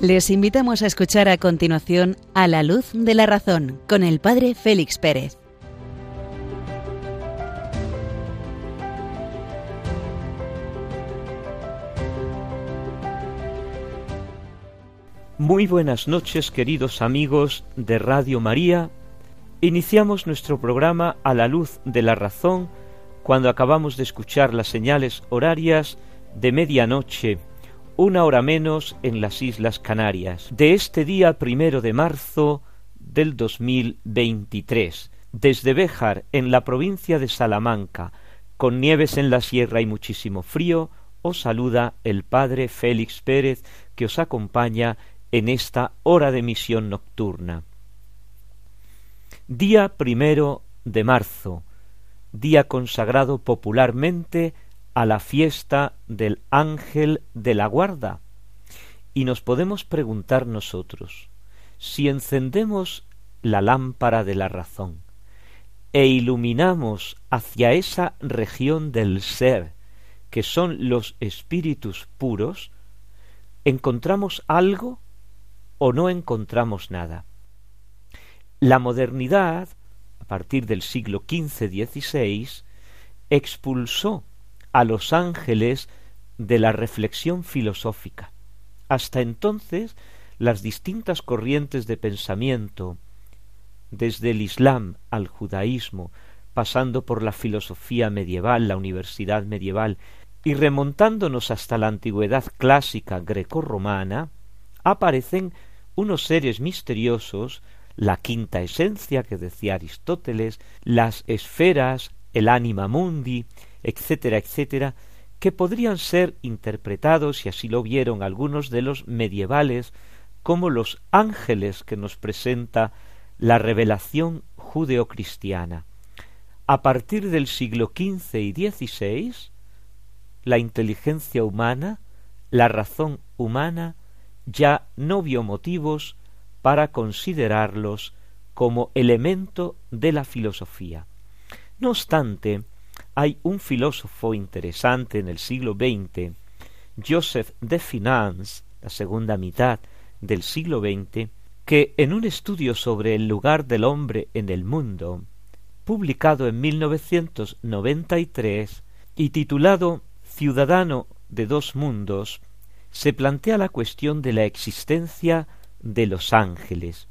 Les invitamos a escuchar a continuación A la luz de la razón con el Padre Félix Pérez. Muy buenas noches queridos amigos de Radio María. Iniciamos nuestro programa A la luz de la razón cuando acabamos de escuchar las señales horarias de medianoche una hora menos en las Islas Canarias, de este día primero de marzo del 2023, desde Béjar, en la provincia de Salamanca, con nieves en la sierra y muchísimo frío, os saluda el Padre Félix Pérez, que os acompaña en esta hora de misión nocturna. Día primero de marzo, día consagrado popularmente a la fiesta del ángel de la guarda. Y nos podemos preguntar nosotros, si encendemos la lámpara de la razón e iluminamos hacia esa región del ser que son los espíritus puros, ¿encontramos algo o no encontramos nada? La modernidad, a partir del siglo XV-XVI, expulsó a los ángeles de la reflexión filosófica. Hasta entonces, las distintas corrientes de pensamiento, desde el Islam al judaísmo, pasando por la filosofía medieval, la universidad medieval, y remontándonos hasta la antigüedad clásica grecorromana, aparecen unos seres misteriosos, la quinta esencia que decía Aristóteles, las esferas, el anima mundi, etcétera, etcétera, que podrían ser interpretados, y así lo vieron algunos de los medievales, como los ángeles que nos presenta la revelación judeocristiana. A partir del siglo XV y XVI, la inteligencia humana, la razón humana, ya no vio motivos para considerarlos como elemento de la filosofía. No obstante, hay un filósofo interesante en el siglo XX, Joseph de Finance, la segunda mitad del siglo XX, que en un estudio sobre el lugar del hombre en el mundo, publicado en 1993 y titulado Ciudadano de dos mundos, se plantea la cuestión de la existencia de los ángeles.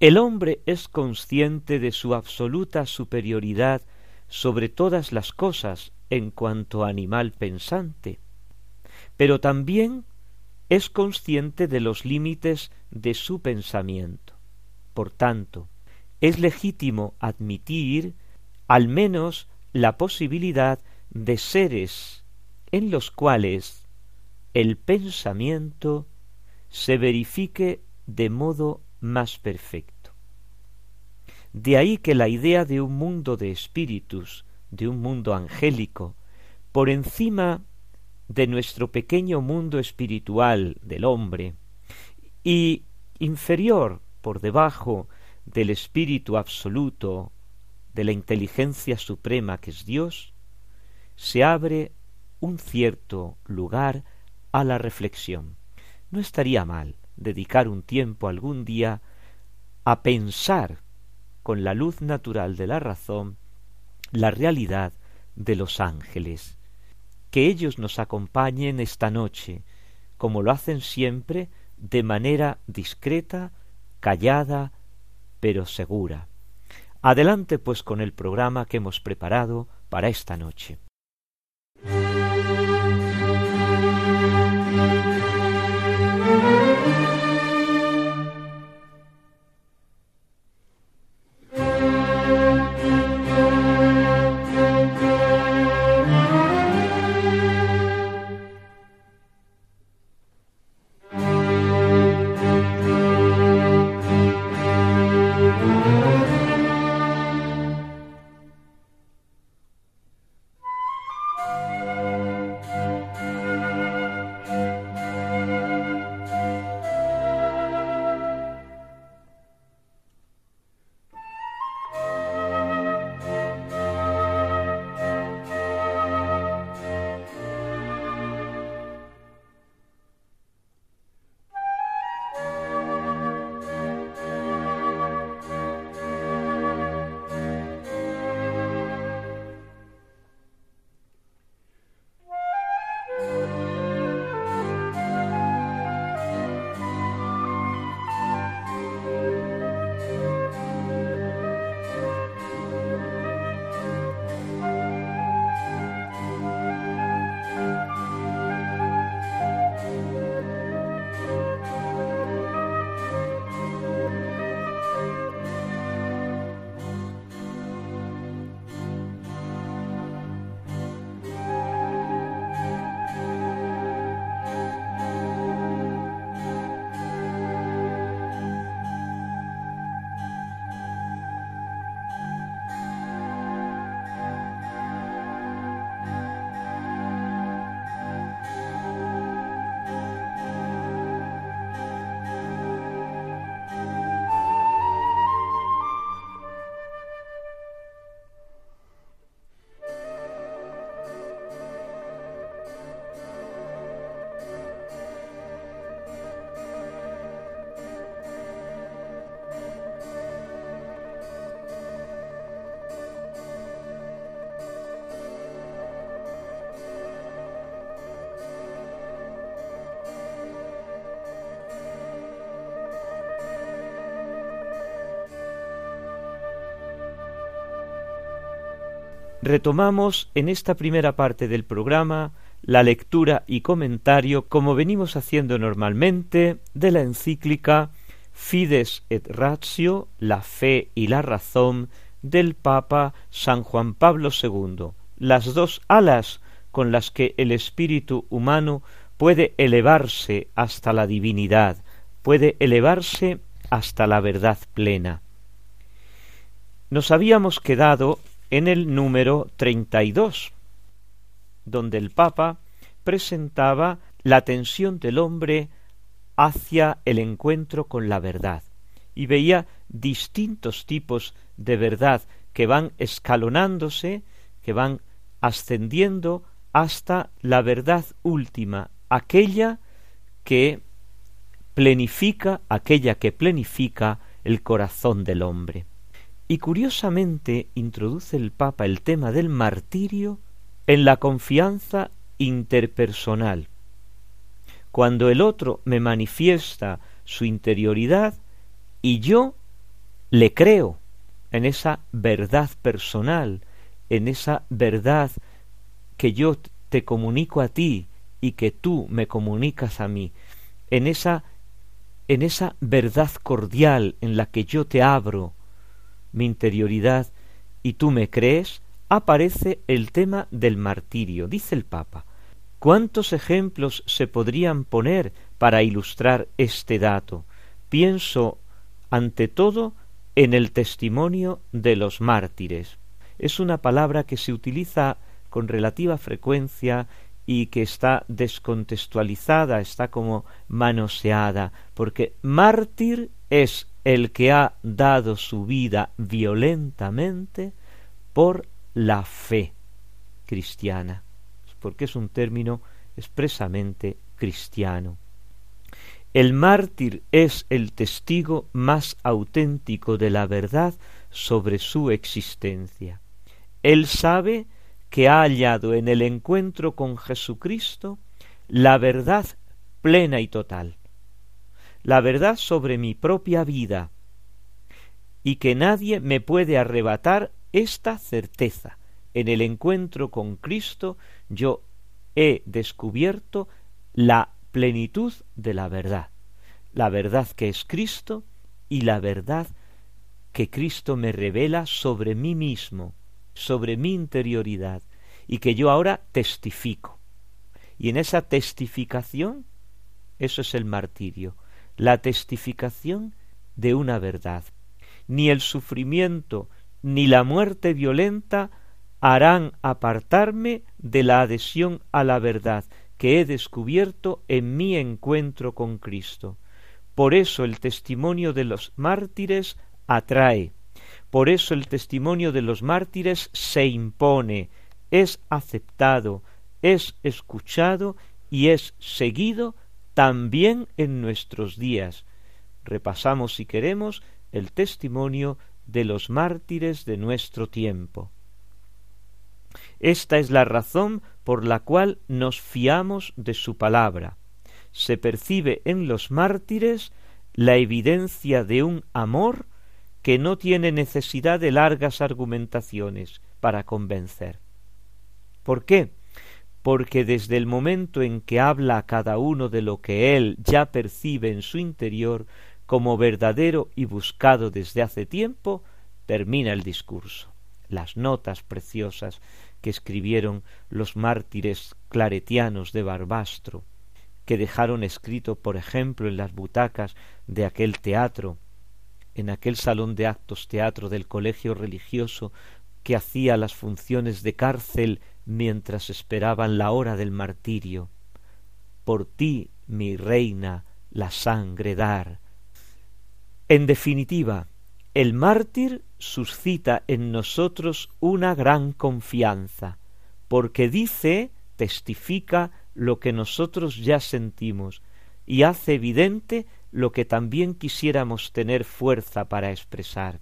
El hombre es consciente de su absoluta superioridad sobre todas las cosas en cuanto animal pensante, pero también es consciente de los límites de su pensamiento. Por tanto, es legítimo admitir al menos la posibilidad de seres en los cuales el pensamiento se verifique de modo más perfecto. De ahí que la idea de un mundo de espíritus, de un mundo angélico, por encima de nuestro pequeño mundo espiritual del hombre, y inferior por debajo del espíritu absoluto, de la inteligencia suprema que es Dios, se abre un cierto lugar a la reflexión. No estaría mal dedicar un tiempo algún día a pensar con la luz natural de la razón la realidad de los ángeles. Que ellos nos acompañen esta noche, como lo hacen siempre, de manera discreta, callada, pero segura. Adelante pues con el programa que hemos preparado para esta noche. Retomamos en esta primera parte del programa la lectura y comentario, como venimos haciendo normalmente, de la encíclica Fides et Ratio, la fe y la razón del Papa San Juan Pablo II, las dos alas con las que el espíritu humano puede elevarse hasta la divinidad, puede elevarse hasta la verdad plena. Nos habíamos quedado en el número treinta y dos, donde el Papa presentaba la tensión del hombre hacia el encuentro con la verdad y veía distintos tipos de verdad que van escalonándose, que van ascendiendo hasta la verdad última, aquella que plenifica, aquella que plenifica el corazón del hombre. Y curiosamente introduce el Papa el tema del martirio en la confianza interpersonal. Cuando el otro me manifiesta su interioridad y yo le creo en esa verdad personal, en esa verdad que yo te comunico a ti y que tú me comunicas a mí, en esa en esa verdad cordial en la que yo te abro mi interioridad y tú me crees, aparece el tema del martirio. Dice el Papa, ¿cuántos ejemplos se podrían poner para ilustrar este dato? Pienso, ante todo, en el testimonio de los mártires. Es una palabra que se utiliza con relativa frecuencia y que está descontextualizada, está como manoseada, porque mártir es el que ha dado su vida violentamente por la fe cristiana, porque es un término expresamente cristiano. El mártir es el testigo más auténtico de la verdad sobre su existencia. Él sabe que ha hallado en el encuentro con Jesucristo la verdad plena y total, la verdad sobre mi propia vida, y que nadie me puede arrebatar esta certeza. En el encuentro con Cristo yo he descubierto la plenitud de la verdad, la verdad que es Cristo y la verdad que Cristo me revela sobre mí mismo, sobre mi interioridad y que yo ahora testifico. Y en esa testificación, eso es el martirio, la testificación de una verdad. Ni el sufrimiento ni la muerte violenta harán apartarme de la adhesión a la verdad que he descubierto en mi encuentro con Cristo. Por eso el testimonio de los mártires atrae, por eso el testimonio de los mártires se impone, es aceptado, es escuchado y es seguido también en nuestros días. Repasamos, si queremos, el testimonio de los mártires de nuestro tiempo. Esta es la razón por la cual nos fiamos de su palabra. Se percibe en los mártires la evidencia de un amor que no tiene necesidad de largas argumentaciones para convencer. ¿Por qué? Porque desde el momento en que habla a cada uno de lo que él ya percibe en su interior como verdadero y buscado desde hace tiempo, termina el discurso. Las notas preciosas que escribieron los mártires claretianos de Barbastro, que dejaron escrito, por ejemplo, en las butacas de aquel teatro, en aquel salón de actos teatro del colegio religioso que hacía las funciones de cárcel mientras esperaban la hora del martirio. Por ti, mi reina, la sangre dar. En definitiva, el mártir suscita en nosotros una gran confianza, porque dice, testifica lo que nosotros ya sentimos y hace evidente lo que también quisiéramos tener fuerza para expresar.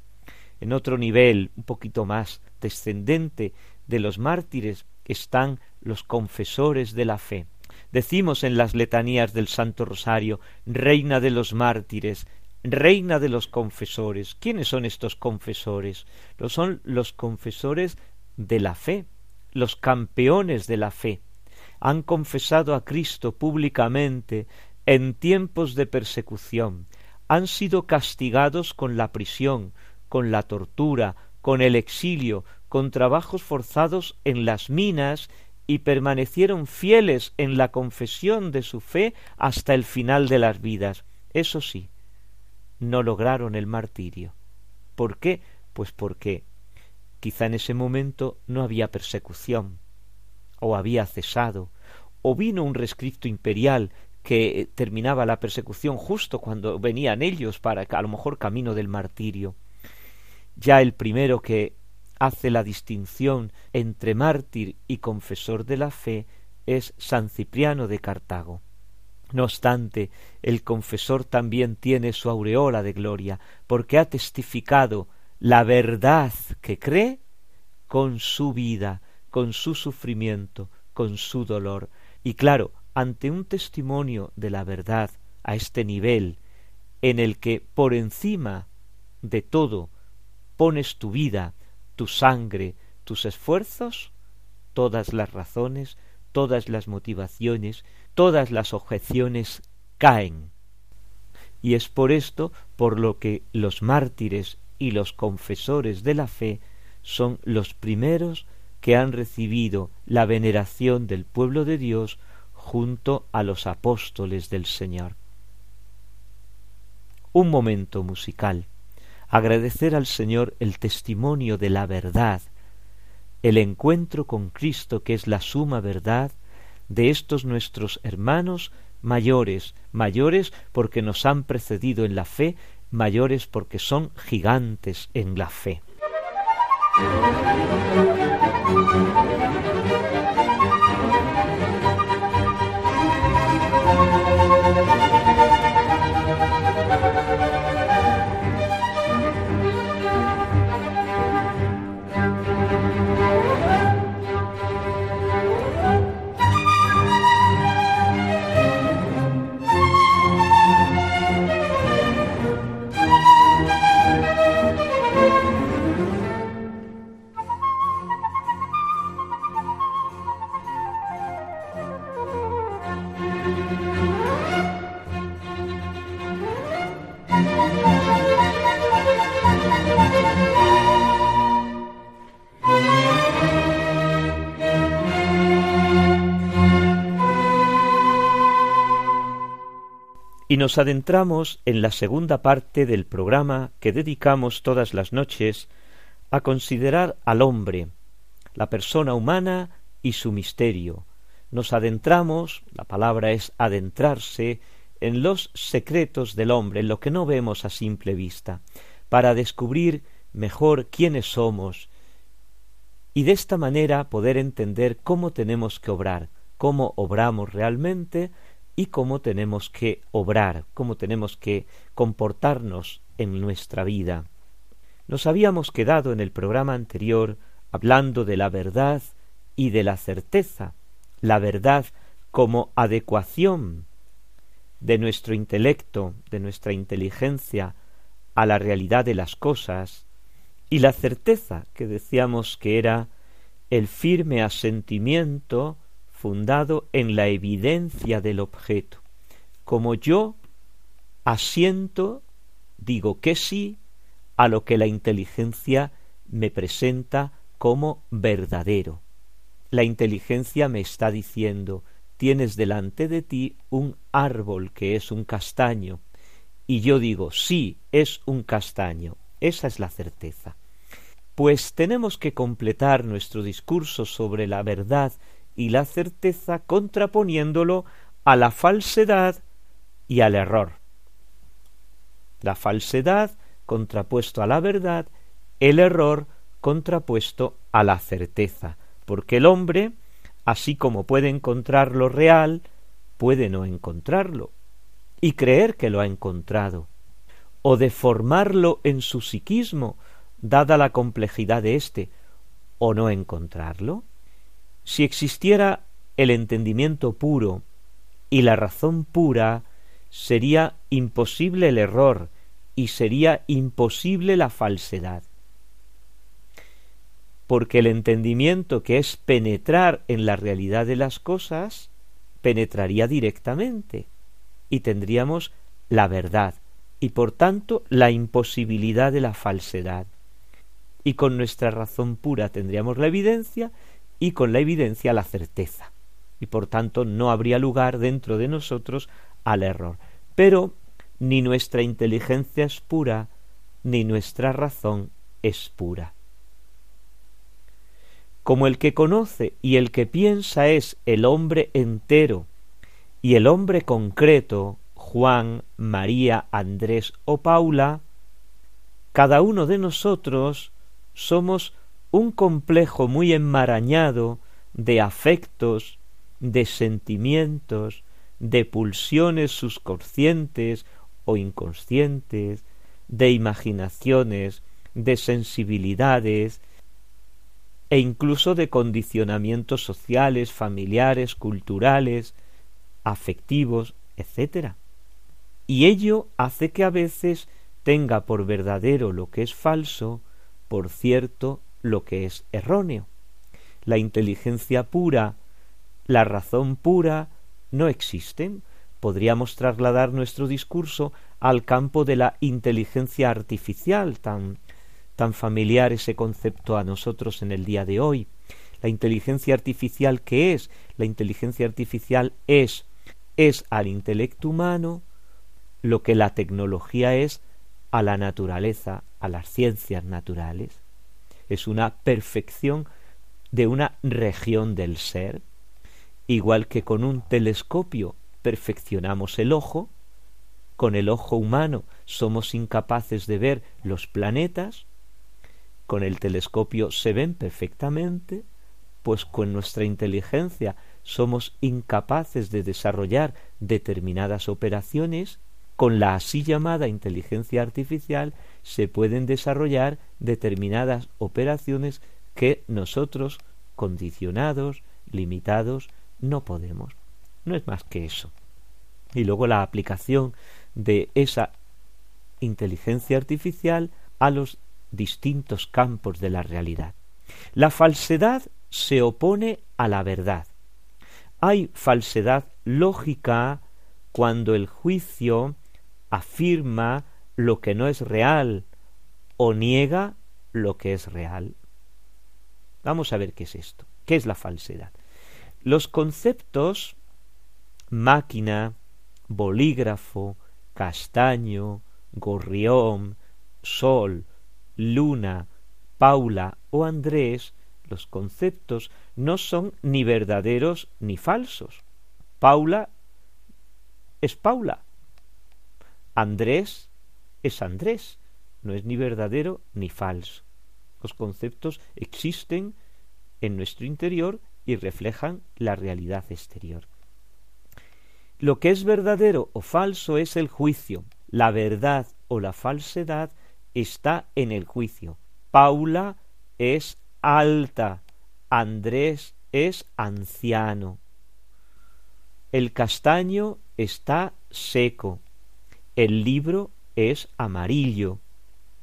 En otro nivel, un poquito más descendente de los mártires, están los confesores de la fe. Decimos en las letanías del Santo Rosario, Reina de los mártires, Reina de los confesores. ¿Quiénes son estos confesores? Lo son los confesores de la fe, los campeones de la fe, han confesado a Cristo públicamente en tiempos de persecución, han sido castigados con la prisión, con la tortura, con el exilio, con trabajos forzados en las minas y permanecieron fieles en la confesión de su fe hasta el final de las vidas. Eso sí, no lograron el martirio. ¿Por qué? Pues porque quizá en ese momento no había persecución, o había cesado, o vino un rescripto imperial que terminaba la persecución justo cuando venían ellos para a lo mejor camino del martirio. Ya el primero que hace la distinción entre mártir y confesor de la fe es San Cipriano de Cartago. No obstante, el confesor también tiene su aureola de gloria, porque ha testificado la verdad que cree con su vida, con su sufrimiento, con su dolor. Y claro, ante un testimonio de la verdad a este nivel, en el que por encima de todo pones tu vida, tu sangre, tus esfuerzos, todas las razones, todas las motivaciones, todas las objeciones caen. Y es por esto por lo que los mártires y los confesores de la fe son los primeros que han recibido la veneración del pueblo de Dios junto a los apóstoles del Señor. Un momento musical agradecer al Señor el testimonio de la verdad, el encuentro con Cristo que es la suma verdad de estos nuestros hermanos mayores, mayores porque nos han precedido en la fe, mayores porque son gigantes en la fe. Y nos adentramos en la segunda parte del programa que dedicamos todas las noches a considerar al hombre, la persona humana y su misterio. Nos adentramos, la palabra es adentrarse, en los secretos del hombre, en lo que no vemos a simple vista, para descubrir mejor quiénes somos y de esta manera poder entender cómo tenemos que obrar, cómo obramos realmente y cómo tenemos que obrar, cómo tenemos que comportarnos en nuestra vida. Nos habíamos quedado en el programa anterior hablando de la verdad y de la certeza, la verdad como adecuación de nuestro intelecto, de nuestra inteligencia a la realidad de las cosas, y la certeza que decíamos que era el firme asentimiento fundado en la evidencia del objeto. Como yo asiento, digo que sí a lo que la inteligencia me presenta como verdadero. La inteligencia me está diciendo tienes delante de ti un árbol que es un castaño, y yo digo sí, es un castaño. Esa es la certeza. Pues tenemos que completar nuestro discurso sobre la verdad y la certeza contraponiéndolo a la falsedad y al error. La falsedad contrapuesto a la verdad, el error contrapuesto a la certeza, porque el hombre, así como puede encontrar lo real, puede no encontrarlo, y creer que lo ha encontrado, o deformarlo en su psiquismo, dada la complejidad de éste, o no encontrarlo. Si existiera el entendimiento puro y la razón pura, sería imposible el error y sería imposible la falsedad. porque el entendimiento que es penetrar en la realidad de las cosas, penetraría directamente y tendríamos la verdad y por tanto la imposibilidad de la falsedad. Y con nuestra razón pura tendríamos la evidencia y con la evidencia la certeza. Y por tanto no habría lugar dentro de nosotros al error. Pero ni nuestra inteligencia es pura, ni nuestra razón es pura. Como el que conoce y el que piensa es el hombre entero, y el hombre concreto, Juan, María, Andrés o Paula, cada uno de nosotros somos un complejo muy enmarañado de afectos, de sentimientos, de pulsiones subconscientes o inconscientes, de imaginaciones, de sensibilidades e incluso de condicionamientos sociales, familiares, culturales, afectivos, etc. Y ello hace que a veces tenga por verdadero lo que es falso, por cierto lo que es erróneo. La inteligencia pura, la razón pura, no existen. Podríamos trasladar nuestro discurso al campo de la inteligencia artificial, tan, tan familiar ese concepto a nosotros en el día de hoy. La inteligencia artificial, ¿qué es? La inteligencia artificial es es al intelecto humano lo que la tecnología es a la naturaleza, a las ciencias naturales. Es una perfección de una región del ser, igual que con un telescopio perfeccionamos el ojo, con el ojo humano somos incapaces de ver los planetas, con el telescopio se ven perfectamente, pues con nuestra inteligencia somos incapaces de desarrollar determinadas operaciones, con la así llamada inteligencia artificial se pueden desarrollar determinadas operaciones que nosotros, condicionados, limitados, no podemos. No es más que eso. Y luego la aplicación de esa inteligencia artificial a los distintos campos de la realidad. La falsedad se opone a la verdad. Hay falsedad lógica cuando el juicio afirma lo que no es real o niega lo que es real. Vamos a ver qué es esto. ¿Qué es la falsedad? Los conceptos máquina, bolígrafo, castaño, gorrión, sol, luna, Paula o Andrés los conceptos no son ni verdaderos ni falsos. Paula es Paula. Andrés es Andrés. No es ni verdadero ni falso. Los conceptos existen en nuestro interior y reflejan la realidad exterior. Lo que es verdadero o falso es el juicio. La verdad o la falsedad está en el juicio. Paula es alta. Andrés es anciano. El castaño está seco. El libro es amarillo.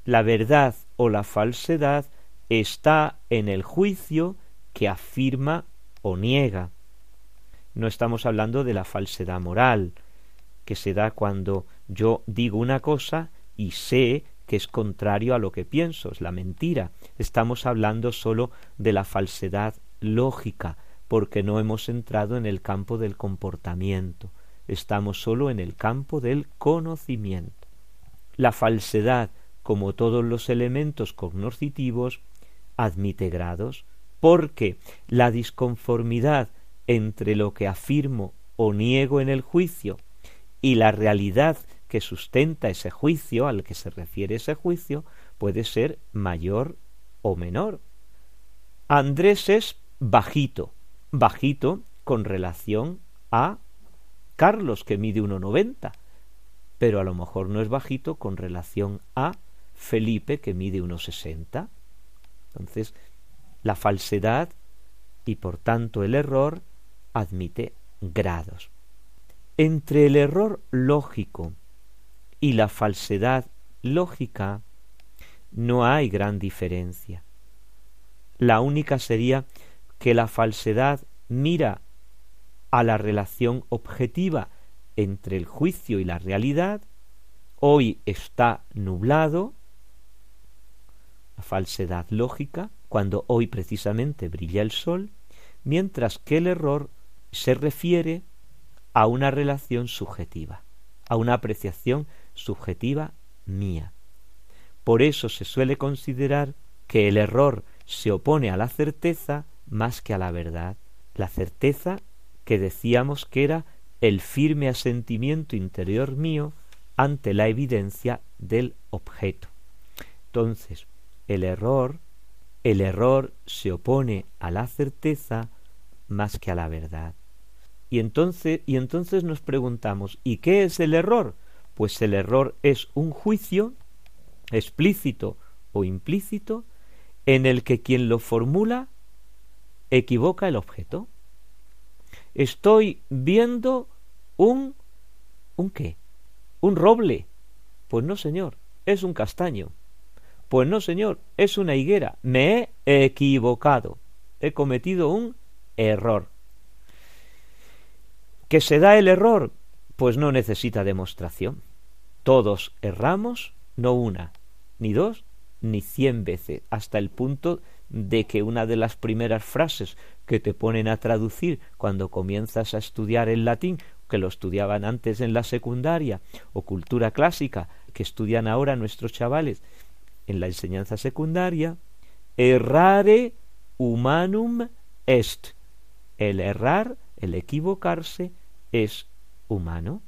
La verdad o la falsedad está en el juicio que afirma o niega. No estamos hablando de la falsedad moral, que se da cuando yo digo una cosa y sé que es contrario a lo que pienso, es la mentira. Estamos hablando sólo de la falsedad lógica, porque no hemos entrado en el campo del comportamiento, estamos sólo en el campo del conocimiento. La falsedad, como todos los elementos cognoscitivos, admite grados, porque la disconformidad entre lo que afirmo o niego en el juicio y la realidad que sustenta ese juicio, al que se refiere ese juicio, puede ser mayor o menor. Andrés es bajito, bajito con relación a Carlos, que mide 1,90, pero a lo mejor no es bajito con relación a Felipe, que mide 1,60. Entonces, la falsedad y por tanto el error admite grados. Entre el error lógico y la falsedad lógica, no hay gran diferencia. la única sería que la falsedad mira a la relación objetiva entre el juicio y la realidad, hoy está nublado, la falsedad lógica, cuando hoy precisamente brilla el sol, mientras que el error se refiere a una relación subjetiva, a una apreciación subjetiva mía. Por eso se suele considerar que el error se opone a la certeza más que a la verdad. La certeza que decíamos que era el firme asentimiento interior mío ante la evidencia del objeto. Entonces, el error, el error se opone a la certeza más que a la verdad. Y entonces, y entonces nos preguntamos, ¿y qué es el error? Pues el error es un juicio explícito o implícito en el que quien lo formula equivoca el objeto. Estoy viendo un un qué? Un roble. Pues no, señor, es un castaño. Pues no, señor, es una higuera. Me he equivocado. He cometido un error. ¿Que se da el error? Pues no necesita demostración. Todos erramos, no una, ni dos, ni cien veces, hasta el punto de que una de las primeras frases que te ponen a traducir cuando comienzas a estudiar el latín, que lo estudiaban antes en la secundaria, o cultura clásica, que estudian ahora nuestros chavales en la enseñanza secundaria, errare humanum est. El errar, el equivocarse, es humano.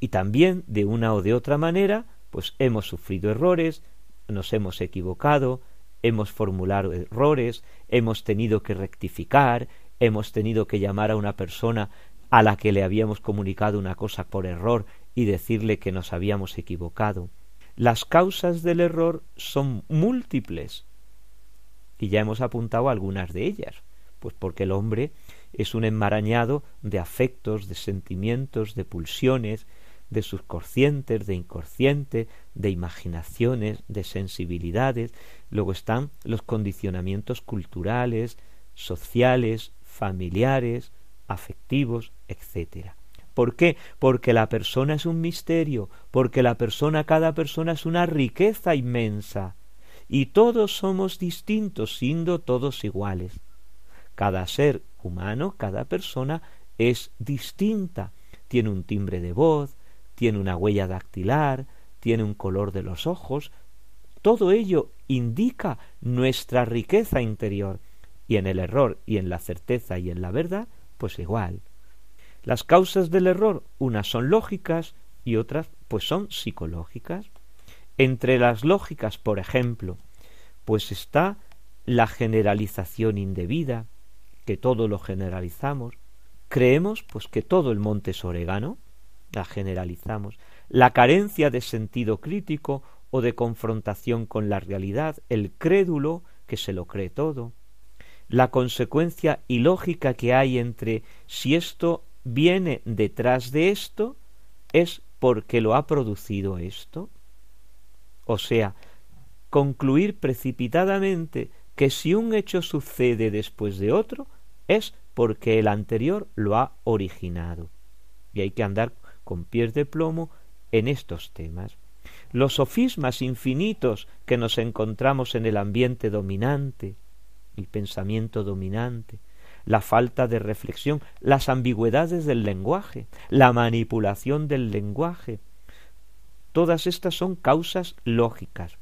Y también, de una o de otra manera, pues hemos sufrido errores, nos hemos equivocado, hemos formulado errores, hemos tenido que rectificar, hemos tenido que llamar a una persona a la que le habíamos comunicado una cosa por error y decirle que nos habíamos equivocado. Las causas del error son múltiples y ya hemos apuntado algunas de ellas, pues porque el hombre es un enmarañado de afectos, de sentimientos, de pulsiones, de subconscientes, de inconsciente, de imaginaciones, de sensibilidades. Luego están los condicionamientos culturales, sociales, familiares, afectivos, etc. ¿Por qué? Porque la persona es un misterio, porque la persona, cada persona es una riqueza inmensa, y todos somos distintos, siendo todos iguales. Cada ser humano, cada persona es distinta, tiene un timbre de voz, tiene una huella dactilar, tiene un color de los ojos, todo ello indica nuestra riqueza interior, y en el error y en la certeza y en la verdad, pues igual. Las causas del error, unas son lógicas y otras pues son psicológicas. Entre las lógicas, por ejemplo, pues está la generalización indebida, que todo lo generalizamos. Creemos pues que todo el monte es orégano, la generalizamos, la carencia de sentido crítico o de confrontación con la realidad, el crédulo que se lo cree todo, la consecuencia ilógica que hay entre si esto viene detrás de esto es porque lo ha producido esto. O sea, concluir precipitadamente que si un hecho sucede después de otro es porque el anterior lo ha originado. Y hay que andar con pies de plomo en estos temas. Los sofismas infinitos que nos encontramos en el ambiente dominante, el pensamiento dominante, la falta de reflexión, las ambigüedades del lenguaje, la manipulación del lenguaje, todas estas son causas lógicas.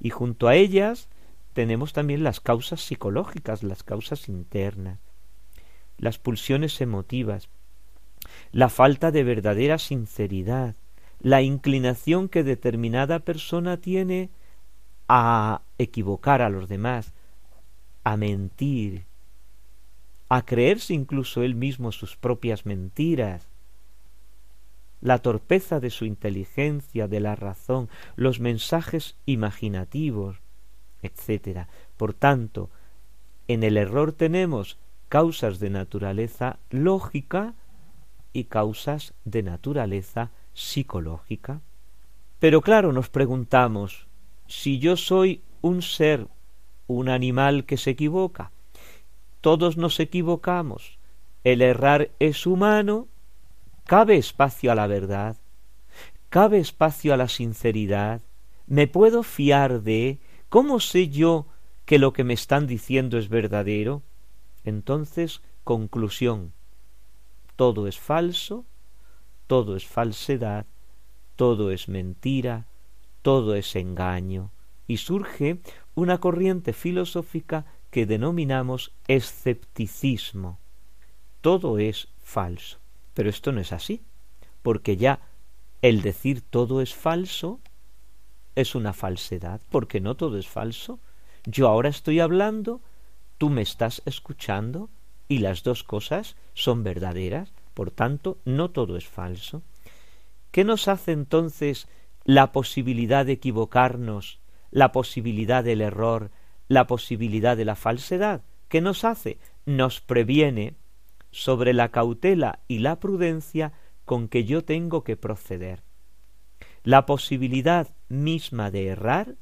Y junto a ellas tenemos también las causas psicológicas, las causas internas, las pulsiones emotivas, la falta de verdadera sinceridad, la inclinación que determinada persona tiene a equivocar a los demás, a mentir, a creerse incluso él mismo sus propias mentiras, la torpeza de su inteligencia, de la razón, los mensajes imaginativos, etc. Por tanto, en el error tenemos causas de naturaleza lógica y causas de naturaleza psicológica. Pero claro, nos preguntamos, si yo soy un ser un animal que se equivoca. Todos nos equivocamos. El errar es humano. Cabe espacio a la verdad. Cabe espacio a la sinceridad. ¿Me puedo fiar de? ¿Cómo sé yo que lo que me están diciendo es verdadero? Entonces, conclusión. Todo es falso, todo es falsedad, todo es mentira, todo es engaño, y surge una corriente filosófica que denominamos escepticismo. Todo es falso. Pero esto no es así, porque ya el decir todo es falso es una falsedad, porque no todo es falso. Yo ahora estoy hablando, tú me estás escuchando, y las dos cosas son verdaderas, por tanto, no todo es falso. ¿Qué nos hace entonces la posibilidad de equivocarnos, la posibilidad del error, la posibilidad de la falsedad? ¿Qué nos hace? Nos previene sobre la cautela y la prudencia con que yo tengo que proceder. La posibilidad misma de errar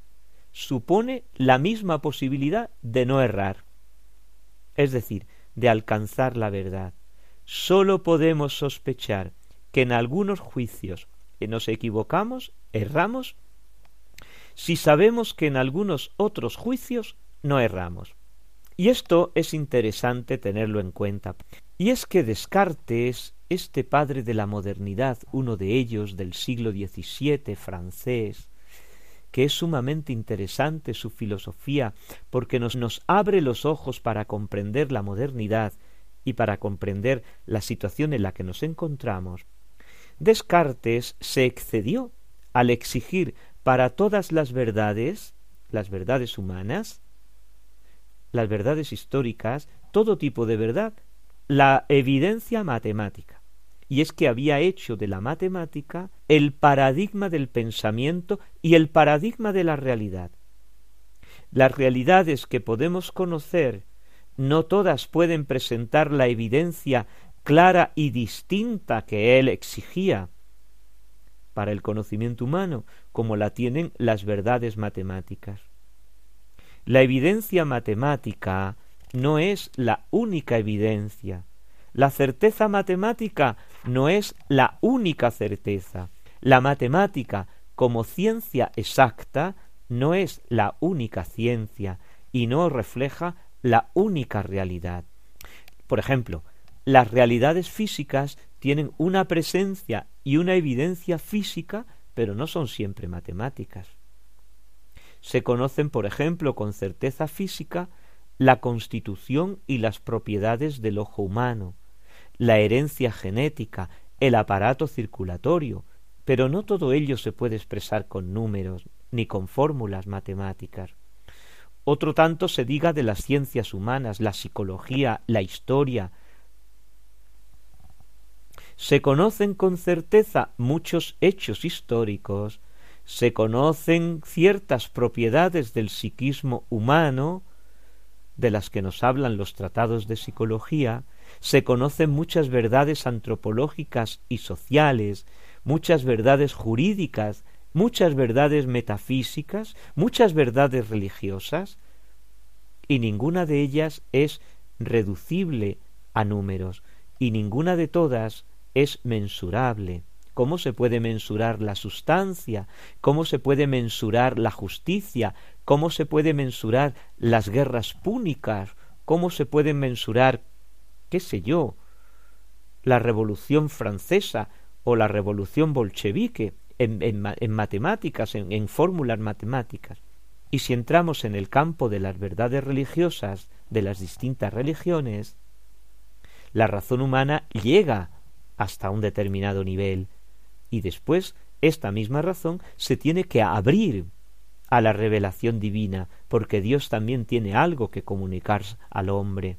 supone la misma posibilidad de no errar, es decir, de alcanzar la verdad. Sólo podemos sospechar que en algunos juicios nos equivocamos, erramos, si sabemos que en algunos otros juicios no erramos. Y esto es interesante tenerlo en cuenta. Y es que Descartes, este padre de la modernidad, uno de ellos del siglo XVII francés, que es sumamente interesante su filosofía porque nos, nos abre los ojos para comprender la modernidad y para comprender la situación en la que nos encontramos, Descartes se excedió al exigir para todas las verdades, las verdades humanas, las verdades históricas, todo tipo de verdad, la evidencia matemática. Y es que había hecho de la matemática el paradigma del pensamiento y el paradigma de la realidad. Las realidades que podemos conocer no todas pueden presentar la evidencia clara y distinta que él exigía para el conocimiento humano, como la tienen las verdades matemáticas. La evidencia matemática no es la única evidencia. La certeza matemática no es la única certeza. La matemática como ciencia exacta no es la única ciencia y no refleja la única realidad. Por ejemplo, las realidades físicas tienen una presencia y una evidencia física, pero no son siempre matemáticas. Se conocen, por ejemplo, con certeza física la constitución y las propiedades del ojo humano, la herencia genética, el aparato circulatorio, pero no todo ello se puede expresar con números ni con fórmulas matemáticas. Otro tanto se diga de las ciencias humanas, la psicología, la historia, se conocen con certeza muchos hechos históricos, se conocen ciertas propiedades del psiquismo humano, de las que nos hablan los tratados de psicología, se conocen muchas verdades antropológicas y sociales, muchas verdades jurídicas, muchas verdades metafísicas, muchas verdades religiosas, y ninguna de ellas es reducible a números, y ninguna de todas es mensurable. ¿Cómo se puede mensurar la sustancia? ¿Cómo se puede mensurar la justicia? ¿Cómo se puede mensurar las guerras púnicas? ¿Cómo se puede mensurar, qué sé yo, la Revolución Francesa o la Revolución Bolchevique en, matemáticas, en fórmulas matemáticas? Y si entramos en el campo de las verdades religiosas de las distintas religiones, la razón humana llega hasta un determinado nivel y después esta misma razón se tiene que abrir a la revelación divina, porque Dios también tiene algo que comunicar al hombre.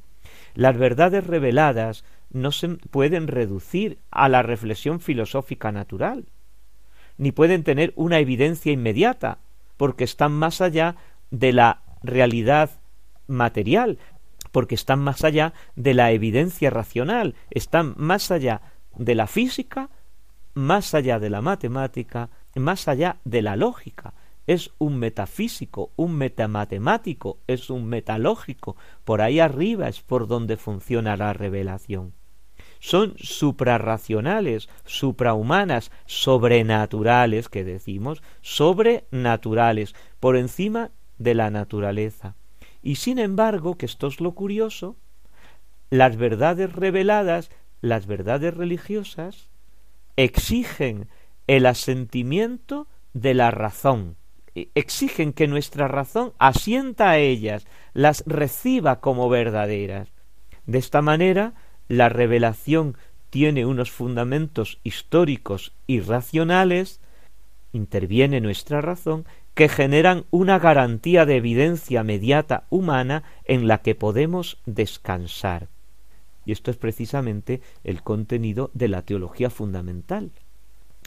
Las verdades reveladas no se pueden reducir a la reflexión filosófica natural, ni pueden tener una evidencia inmediata, porque están más allá de la realidad material, porque están más allá de la evidencia racional, están más allá de la física, más allá de la matemática, más allá de la lógica. es un metafísico, un metamatemático, es un metalógico, por ahí arriba es por donde funciona la revelación. Son suprarracionales, suprahumanas, sobrenaturales, que decimos, sobrenaturales, por encima de la naturaleza. Y sin embargo, que esto es lo curioso, las verdades reveladas, las verdades religiosas, exigen el asentimiento de la razón, e, exigen que nuestra razón asienta a ellas, las reciba como verdaderas. De esta manera, la revelación tiene unos fundamentos históricos y racionales, interviene nuestra razón, que generan una garantía de evidencia mediata humana en la que podemos descansar. Y esto es precisamente el contenido de la teología fundamental,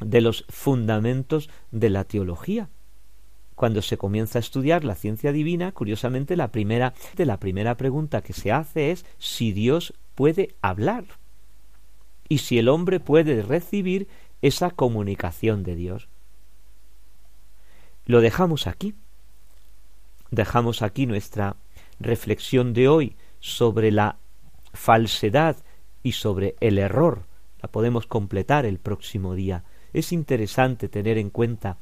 de los fundamentos de la teología. Cuando se comienza a estudiar la ciencia divina, curiosamente la primera de la primera pregunta que se hace es si Dios puede hablar y si el hombre puede recibir esa comunicación de Dios. Lo dejamos aquí. Dejamos aquí nuestra reflexión de hoy sobre la falsedad y sobre el error. La podemos completar el próximo día. Es interesante tener en cuenta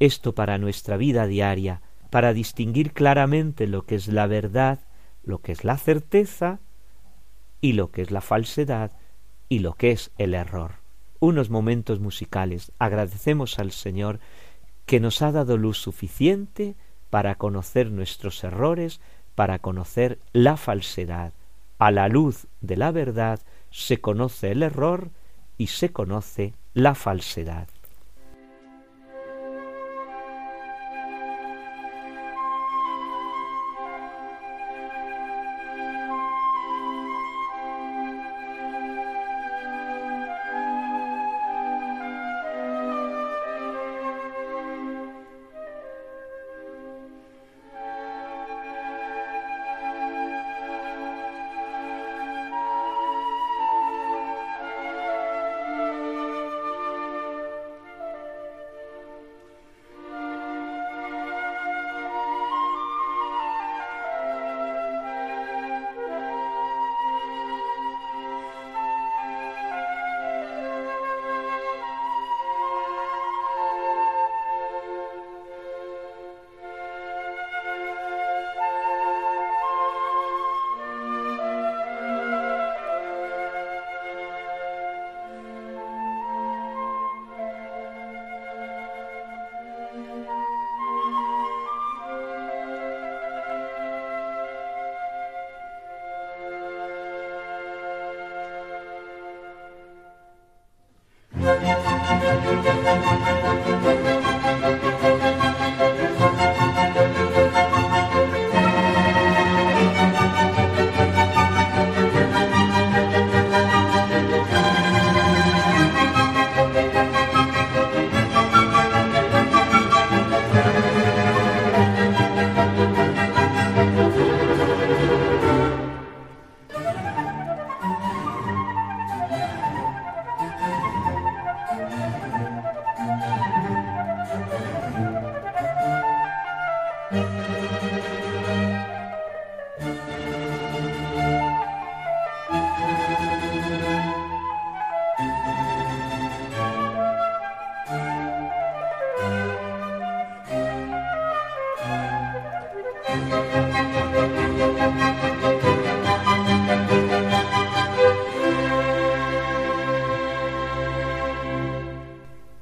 esto para nuestra vida diaria, para distinguir claramente lo que es la verdad, lo que es la certeza y lo que es la falsedad y lo que es el error. Unos momentos musicales. Agradecemos al Señor que nos ha dado luz suficiente para conocer nuestros errores, para conocer la falsedad. A la luz de la verdad se conoce el error y se conoce la falsedad.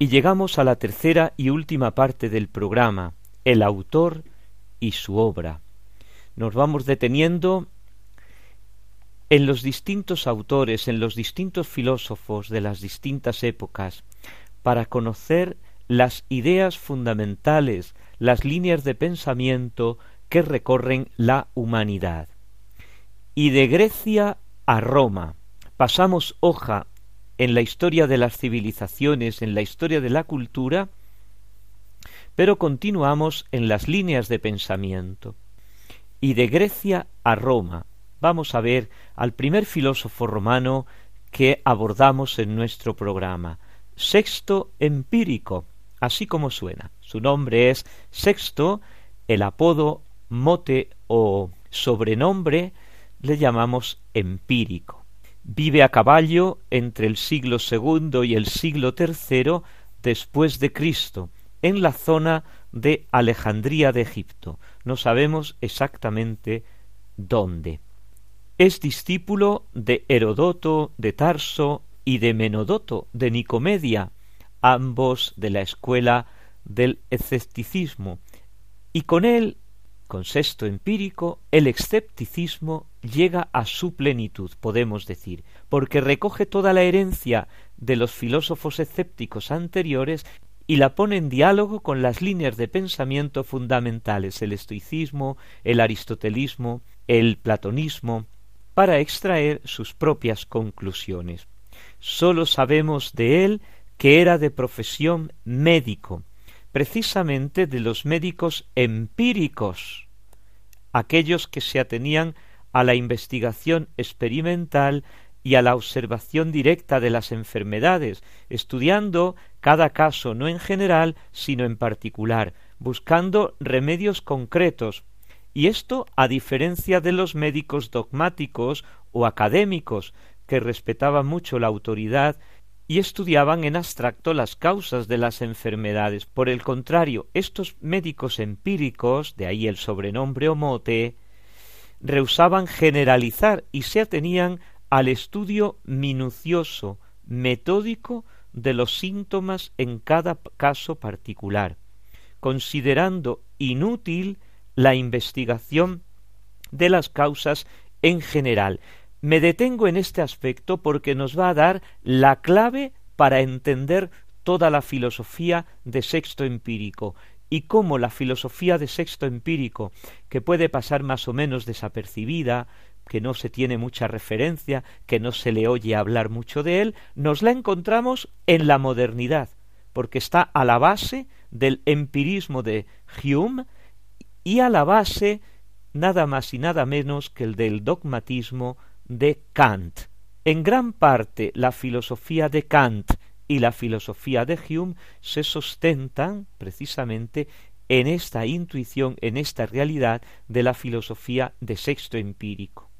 Y llegamos a la tercera y última parte del programa, el autor y su obra. Nos vamos deteniendo en los distintos autores, en los distintos filósofos de las distintas épocas, para conocer las ideas fundamentales, las líneas de pensamiento que recorren la humanidad. Y de Grecia a Roma pasamos hoja en la historia de las civilizaciones, en la historia de la cultura, pero continuamos en las líneas de pensamiento. Y de Grecia a Roma vamos a ver al primer filósofo romano que abordamos en nuestro programa, Sexto Empírico, así como suena. Su nombre es Sexto, el apodo, mote o sobrenombre le llamamos empírico. Vive a caballo entre el siglo segundo y el siglo tercero después de Cristo, en la zona de Alejandría de Egipto. No sabemos exactamente dónde. Es discípulo de Herodoto de Tarso y de Menodoto de Nicomedia, ambos de la escuela del escepticismo, y con él, con sexto empírico, el escepticismo llega a su plenitud, podemos decir, porque recoge toda la herencia de los filósofos escépticos anteriores y la pone en diálogo con las líneas de pensamiento fundamentales, el estoicismo, el aristotelismo, el platonismo, para extraer sus propias conclusiones. Sólo sabemos de él que era de profesión médico, precisamente de los médicos empíricos, aquellos que se atenían a la investigación experimental y a la observación directa de las enfermedades, estudiando cada caso no en general, sino en particular, buscando remedios concretos, y esto a diferencia de los médicos dogmáticos o académicos, que respetaban mucho la autoridad y estudiaban en abstracto las causas de las enfermedades. Por el contrario, estos médicos empíricos, de ahí el sobrenombre o mote, rehusaban generalizar y se atenían al estudio minucioso, metódico de los síntomas en cada caso particular, considerando inútil la investigación de las causas en general, me detengo en este aspecto porque nos va a dar la clave para entender toda la filosofía de sexto empírico y cómo la filosofía de sexto empírico, que puede pasar más o menos desapercibida, que no se tiene mucha referencia, que no se le oye hablar mucho de él, nos la encontramos en la modernidad, porque está a la base del empirismo de Hume y a la base nada más y nada menos que el del dogmatismo de Kant. En gran parte la filosofía de Kant y la filosofía de Hume se sustentan precisamente en esta intuición, en esta realidad de la filosofía de sexto empírico.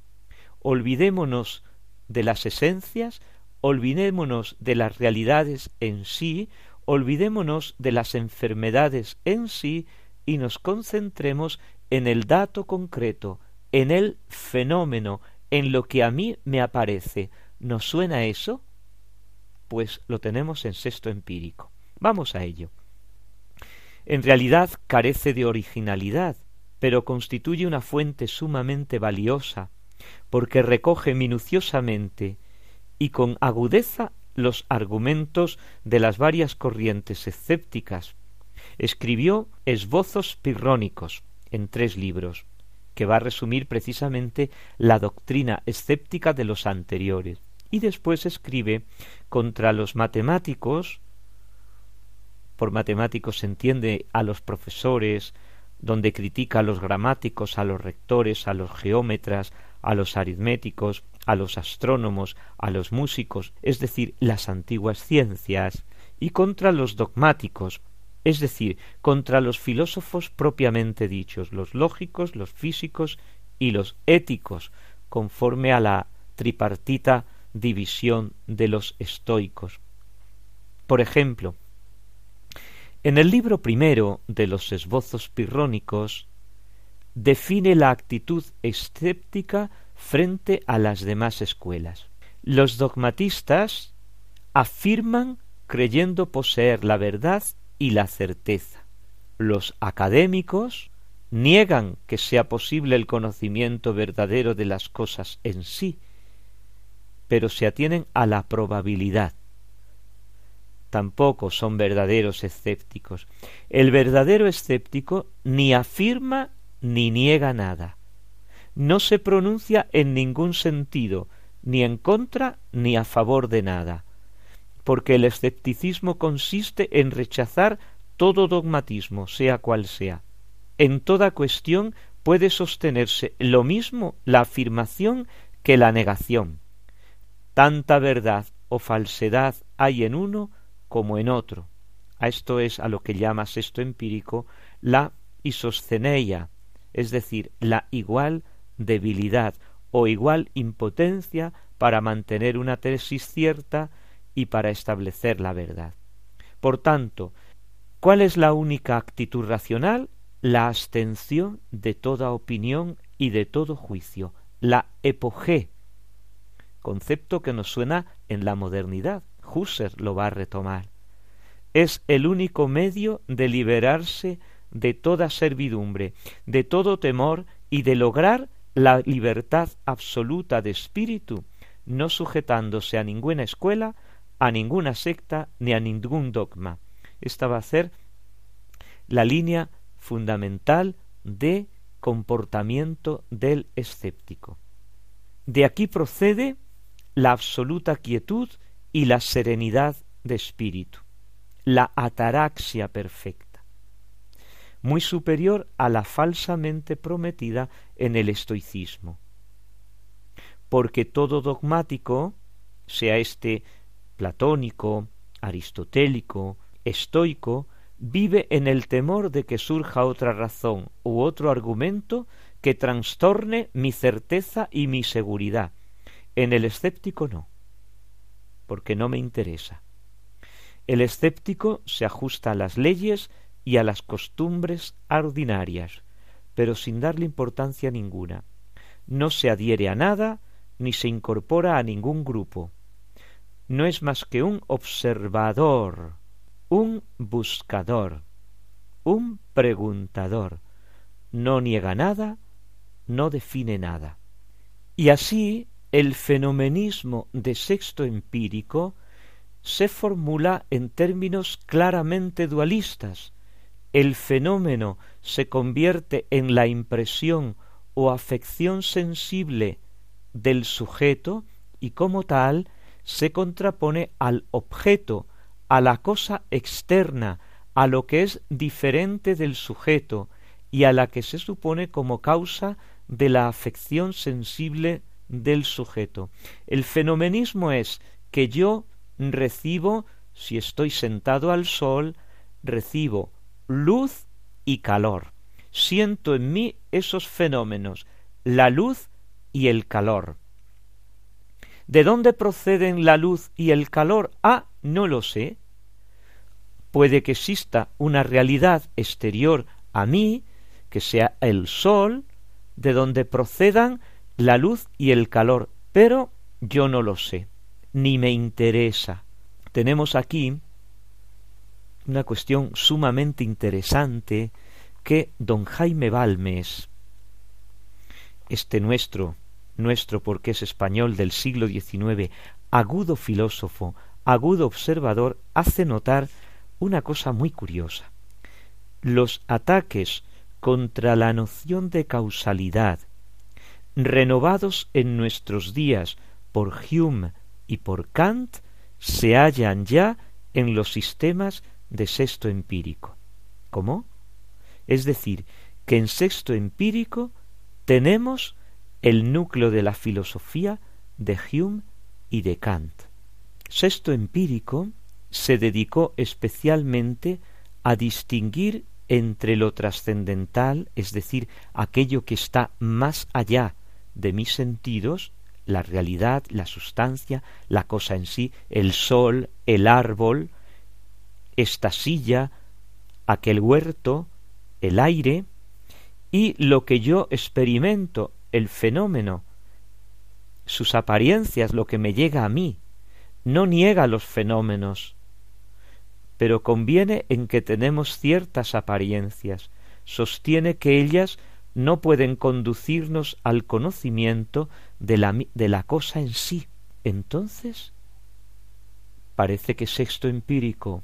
Olvidémonos de las esencias, olvidémonos de las realidades en sí, olvidémonos de las enfermedades en sí y nos concentremos en el dato concreto, en el fenómeno, en lo que a mí me aparece. ¿Nos suena eso? Pues lo tenemos en sexto empírico. Vamos a ello. En realidad carece de originalidad, pero constituye una fuente sumamente valiosa, porque recoge minuciosamente y con agudeza los argumentos de las varias corrientes escépticas. Escribió esbozos pirrónicos en tres libros que va a resumir precisamente la doctrina escéptica de los anteriores. Y después escribe contra los matemáticos, por matemáticos se entiende a los profesores, donde critica a los gramáticos, a los rectores, a los geómetras, a los aritméticos, a los astrónomos, a los músicos, es decir, las antiguas ciencias, y contra los dogmáticos, es decir, contra los filósofos propiamente dichos, los lógicos, los físicos y los éticos, conforme a la tripartita división de los estoicos. Por ejemplo, en el libro primero de los esbozos pirrónicos define la actitud escéptica frente a las demás escuelas. Los dogmatistas afirman creyendo poseer la verdad y la certeza. Los académicos niegan que sea posible el conocimiento verdadero de las cosas en sí, pero se atienen a la probabilidad. Tampoco son verdaderos escépticos. El verdadero escéptico ni afirma ni niega nada. No se pronuncia en ningún sentido, ni en contra ni a favor de nada porque el escepticismo consiste en rechazar todo dogmatismo, sea cual sea. En toda cuestión puede sostenerse lo mismo la afirmación que la negación. Tanta verdad o falsedad hay en uno como en otro. A esto es a lo que llama sexto empírico la isosceneia, es decir, la igual debilidad o igual impotencia para mantener una tesis cierta y para establecer la verdad. Por tanto, ¿cuál es la única actitud racional? La abstención de toda opinión y de todo juicio, la epogé, concepto que nos suena en la modernidad. Husserl lo va a retomar. Es el único medio de liberarse de toda servidumbre, de todo temor y de lograr la libertad absoluta de espíritu, no sujetándose a ninguna escuela, a ninguna secta ni a ningún dogma. Esta va a ser la línea fundamental de comportamiento del escéptico. De aquí procede la absoluta quietud y la serenidad de espíritu, la ataraxia perfecta, muy superior a la falsamente prometida en el estoicismo. Porque todo dogmático, sea este platónico, aristotélico, estoico, vive en el temor de que surja otra razón u otro argumento que trastorne mi certeza y mi seguridad. En el escéptico no, porque no me interesa. El escéptico se ajusta a las leyes y a las costumbres ordinarias, pero sin darle importancia ninguna. No se adhiere a nada, ni se incorpora a ningún grupo. No es más que un observador, un buscador, un preguntador. No niega nada, no define nada. Y así el fenomenismo de sexto empírico se formula en términos claramente dualistas. El fenómeno se convierte en la impresión o afección sensible del sujeto y como tal se contrapone al objeto, a la cosa externa, a lo que es diferente del sujeto y a la que se supone como causa de la afección sensible del sujeto. El fenomenismo es que yo recibo, si estoy sentado al sol, recibo luz y calor. Siento en mí esos fenómenos, la luz y el calor. ¿De dónde proceden la luz y el calor? Ah, no lo sé. Puede que exista una realidad exterior a mí, que sea el sol, de donde procedan la luz y el calor, pero yo no lo sé, ni me interesa. Tenemos aquí una cuestión sumamente interesante que don Jaime Balmes, este nuestro, nuestro porque es español del siglo XIX, agudo filósofo, agudo observador, hace notar una cosa muy curiosa. Los ataques contra la noción de causalidad, renovados en nuestros días por Hume y por Kant, se hallan ya en los sistemas de sexto empírico. ¿Cómo? Es decir, que en sexto empírico tenemos el núcleo de la filosofía de Hume y de Kant. Sexto empírico se dedicó especialmente a distinguir entre lo trascendental, es decir, aquello que está más allá de mis sentidos, la realidad, la sustancia, la cosa en sí, el sol, el árbol, esta silla, aquel huerto, el aire, y lo que yo experimento, el fenómeno, sus apariencias, lo que me llega a mí, no niega los fenómenos, pero conviene en que tenemos ciertas apariencias, sostiene que ellas no pueden conducirnos al conocimiento de la, de la cosa en sí. Entonces, parece que Sexto Empírico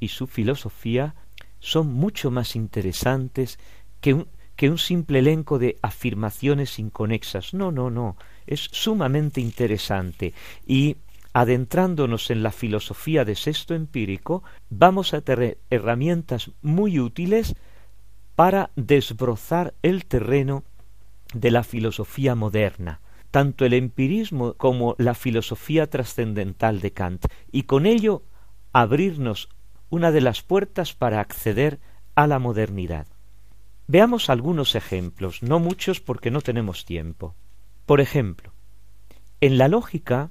y su filosofía son mucho más interesantes que un, que un simple elenco de afirmaciones inconexas. No, no, no, es sumamente interesante y adentrándonos en la filosofía de sexto empírico, vamos a tener herramientas muy útiles para desbrozar el terreno de la filosofía moderna, tanto el empirismo como la filosofía trascendental de Kant, y con ello abrirnos una de las puertas para acceder a la modernidad. Veamos algunos ejemplos, no muchos porque no tenemos tiempo. Por ejemplo, en la lógica,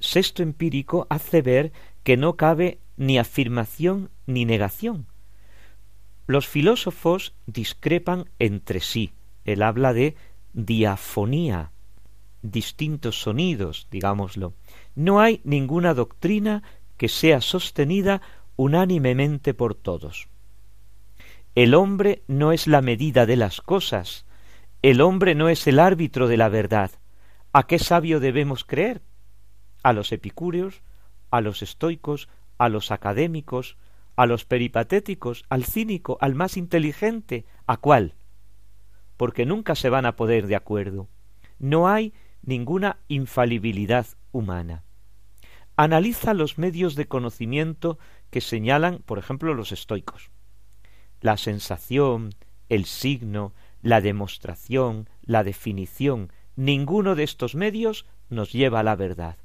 sexto empírico hace ver que no cabe ni afirmación ni negación. Los filósofos discrepan entre sí. Él habla de diafonía, distintos sonidos, digámoslo. No hay ninguna doctrina que sea sostenida unánimemente por todos. El hombre no es la medida de las cosas, el hombre no es el árbitro de la verdad. ¿A qué sabio debemos creer? ¿A los epicúreos? ¿A los estoicos? ¿A los académicos? ¿A los peripatéticos? ¿Al cínico? ¿Al más inteligente? ¿A cuál? Porque nunca se van a poder de acuerdo. No hay ninguna infalibilidad humana. Analiza los medios de conocimiento que señalan, por ejemplo, los estoicos. La sensación, el signo, la demostración, la definición, ninguno de estos medios nos lleva a la verdad.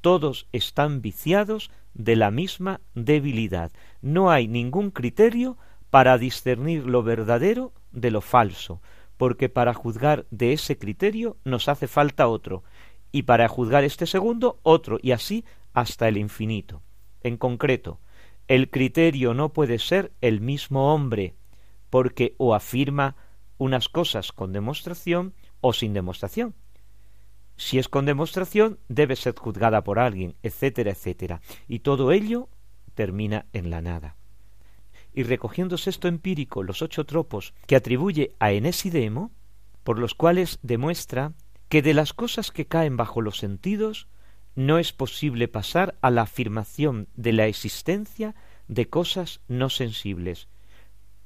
Todos están viciados de la misma debilidad. No hay ningún criterio para discernir lo verdadero de lo falso, porque para juzgar de ese criterio nos hace falta otro, y para juzgar este segundo otro, y así hasta el infinito. En concreto, el criterio no puede ser el mismo hombre, porque o afirma unas cosas con demostración o sin demostración. Si es con demostración, debe ser juzgada por alguien, etcétera, etcétera. Y todo ello termina en la nada. Y recogiendo esto empírico los ocho tropos que atribuye a Enesidemo, por los cuales demuestra que de las cosas que caen bajo los sentidos no es posible pasar a la afirmación de la existencia de cosas no sensibles,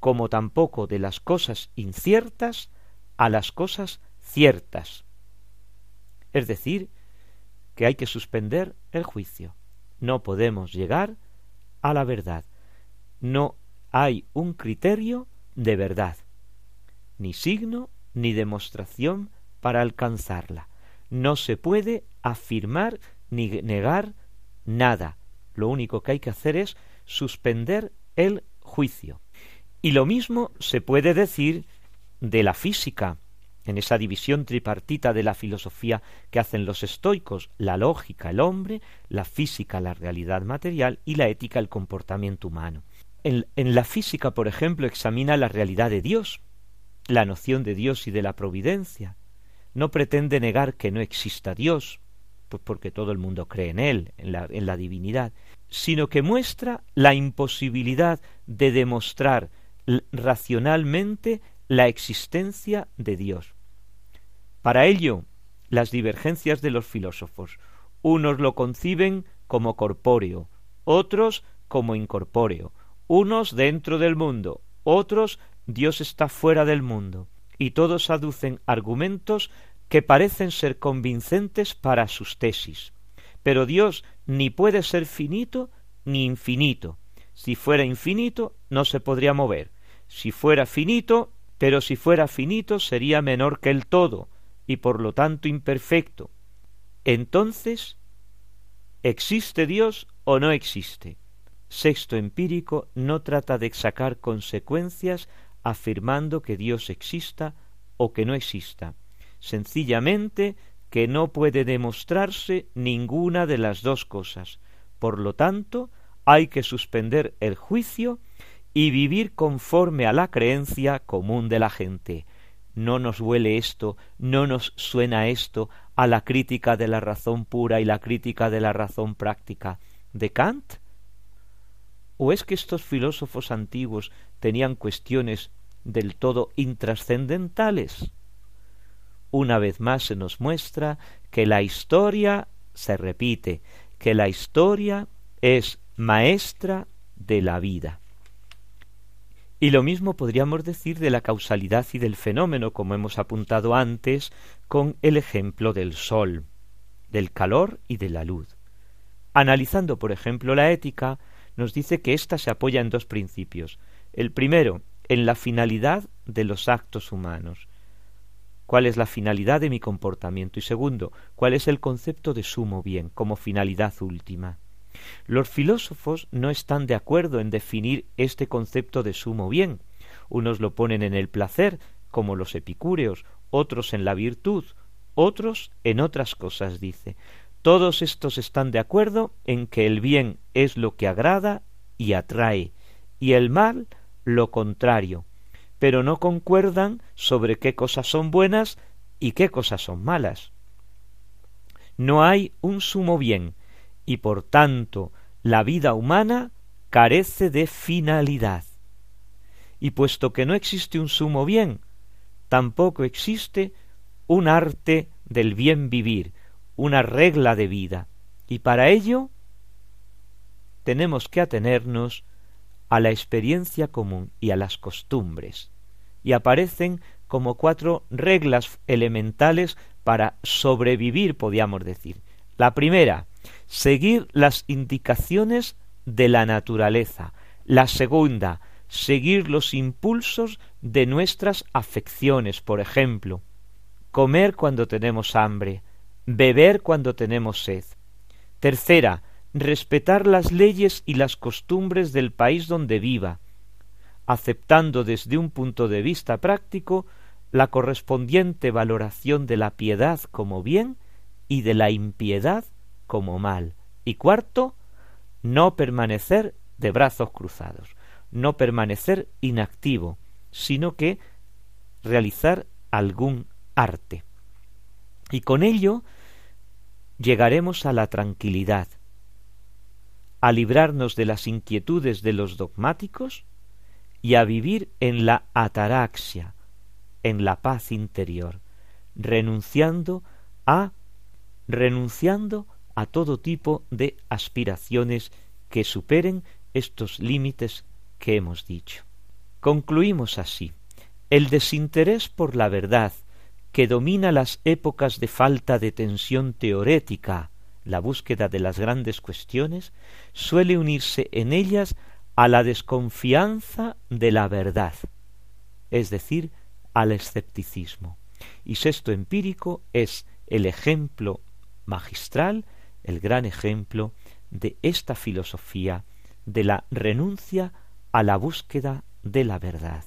como tampoco de las cosas inciertas a las cosas ciertas. Es decir, que hay que suspender el juicio. No podemos llegar a la verdad. No hay un criterio de verdad, ni signo ni demostración para alcanzarla. No se puede afirmar ni negar nada. Lo único que hay que hacer es suspender el juicio. Y lo mismo se puede decir de la física, en esa división tripartita de la filosofía que hacen los estoicos, la lógica, el hombre, la física, la realidad material y la ética, el comportamiento humano. En, la física, por ejemplo, examina la realidad de Dios, la noción de Dios y de la providencia. No pretende negar que no exista Dios, pues porque todo el mundo cree en Él, en la divinidad, sino que muestra la imposibilidad de demostrar racionalmente la existencia de Dios. Para ello, las divergencias de los filósofos. Unos lo conciben como corpóreo, otros como incorpóreo, unos dentro del mundo, otros Dios está fuera del mundo, y todos aducen argumentos que parecen ser convincentes para sus tesis. Pero Dios ni puede ser finito ni infinito. Si fuera infinito, no se podría mover, si fuera finito, pero si fuera finito sería menor que el todo, y por lo tanto imperfecto. Entonces, ¿existe Dios o no existe? Sexto empírico no trata de sacar consecuencias afirmando que Dios exista o que no exista, sencillamente que no puede demostrarse ninguna de las dos cosas. Por lo tanto, hay que suspender el juicio y vivir conforme a la creencia común de la gente. No nos huele esto, no nos suena esto a la crítica de la razón pura y la crítica de la razón práctica de Kant? ¿O es que estos filósofos antiguos tenían cuestiones del todo intrascendentales? Una vez más se nos muestra que la historia se repite, que la historia es maestra de la vida. Y lo mismo podríamos decir de la causalidad y del fenómeno, como hemos apuntado antes, con el ejemplo del sol, del calor y de la luz. Analizando, por ejemplo, la ética, nos dice que ésta se apoya en dos principios. El primero, en la finalidad de los actos humanos. ¿Cuál es la finalidad de mi comportamiento? Y segundo, ¿cuál es el concepto de sumo bien como finalidad última? Los filósofos no están de acuerdo en definir este concepto de sumo bien. Unos lo ponen en el placer, como los epicúreos, otros en la virtud, otros en otras cosas, dice. Todos estos están de acuerdo en que el bien es lo que agrada y atrae, y el mal lo contrario, pero no concuerdan sobre qué cosas son buenas y qué cosas son malas. No hay un sumo bien, y por tanto la vida humana carece de finalidad. Y puesto que no existe un sumo bien, tampoco existe un arte del bien vivir, una regla de vida. Y para ello tenemos que atenernos a la experiencia común y a las costumbres. Y aparecen como cuatro reglas elementales para sobrevivir, podríamos decir. La primera, seguir las indicaciones de la naturaleza. La segunda, seguir los impulsos de nuestras afecciones, por ejemplo, comer cuando tenemos hambre, beber cuando tenemos sed. Tercera, respetar las leyes y las costumbres del país donde viva, aceptando desde un punto de vista práctico la correspondiente valoración de la piedad como bien y de la impiedad como mal. Y cuarto, no permanecer de brazos cruzados, no permanecer inactivo, sino que realizar algún arte. Y con ello llegaremos a la tranquilidad, a librarnos de las inquietudes de los dogmáticos y a vivir en la ataraxia, en la paz interior, renunciando a renunciando a todo tipo de aspiraciones que superen estos límites que hemos dicho. Concluimos así. El desinterés por la verdad, que domina las épocas de falta de tensión teorética, la búsqueda de las grandes cuestiones, suele unirse en ellas a la desconfianza de la verdad, es decir, al escepticismo. Y sexto empírico es el ejemplo magistral, el gran ejemplo de esta filosofía de la renuncia a la búsqueda de la verdad.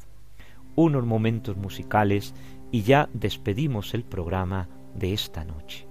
Unos momentos musicales y ya despedimos el programa de esta noche.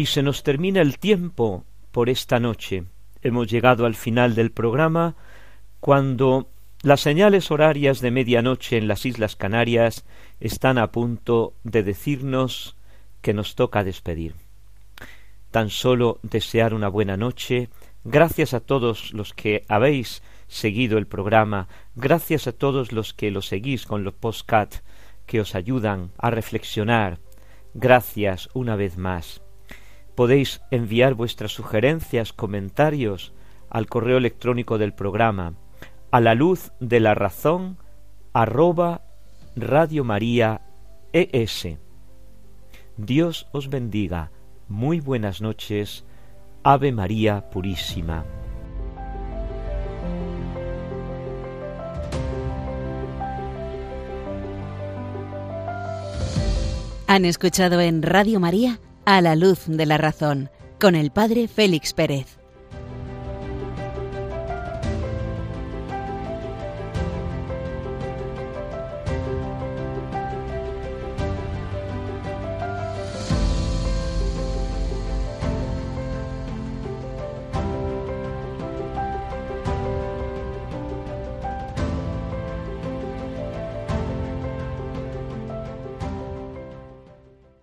Y se nos termina el tiempo por esta noche. Hemos llegado al final del programa cuando las señales horarias de medianoche en las Islas Canarias están a punto de decirnos que nos toca despedir. Tan solo desear una buena noche. Gracias a todos los que habéis seguido el programa, gracias a todos los que lo seguís con los postcat que os ayudan a reflexionar. Gracias una vez más. Podéis enviar vuestras sugerencias, comentarios al correo electrónico del programa a la luz de la razón arroba Radio María ES. Dios os bendiga. Muy buenas noches. Ave María Purísima. Han escuchado en Radio María A la Luz de la Razón con el Padre Félix Pérez.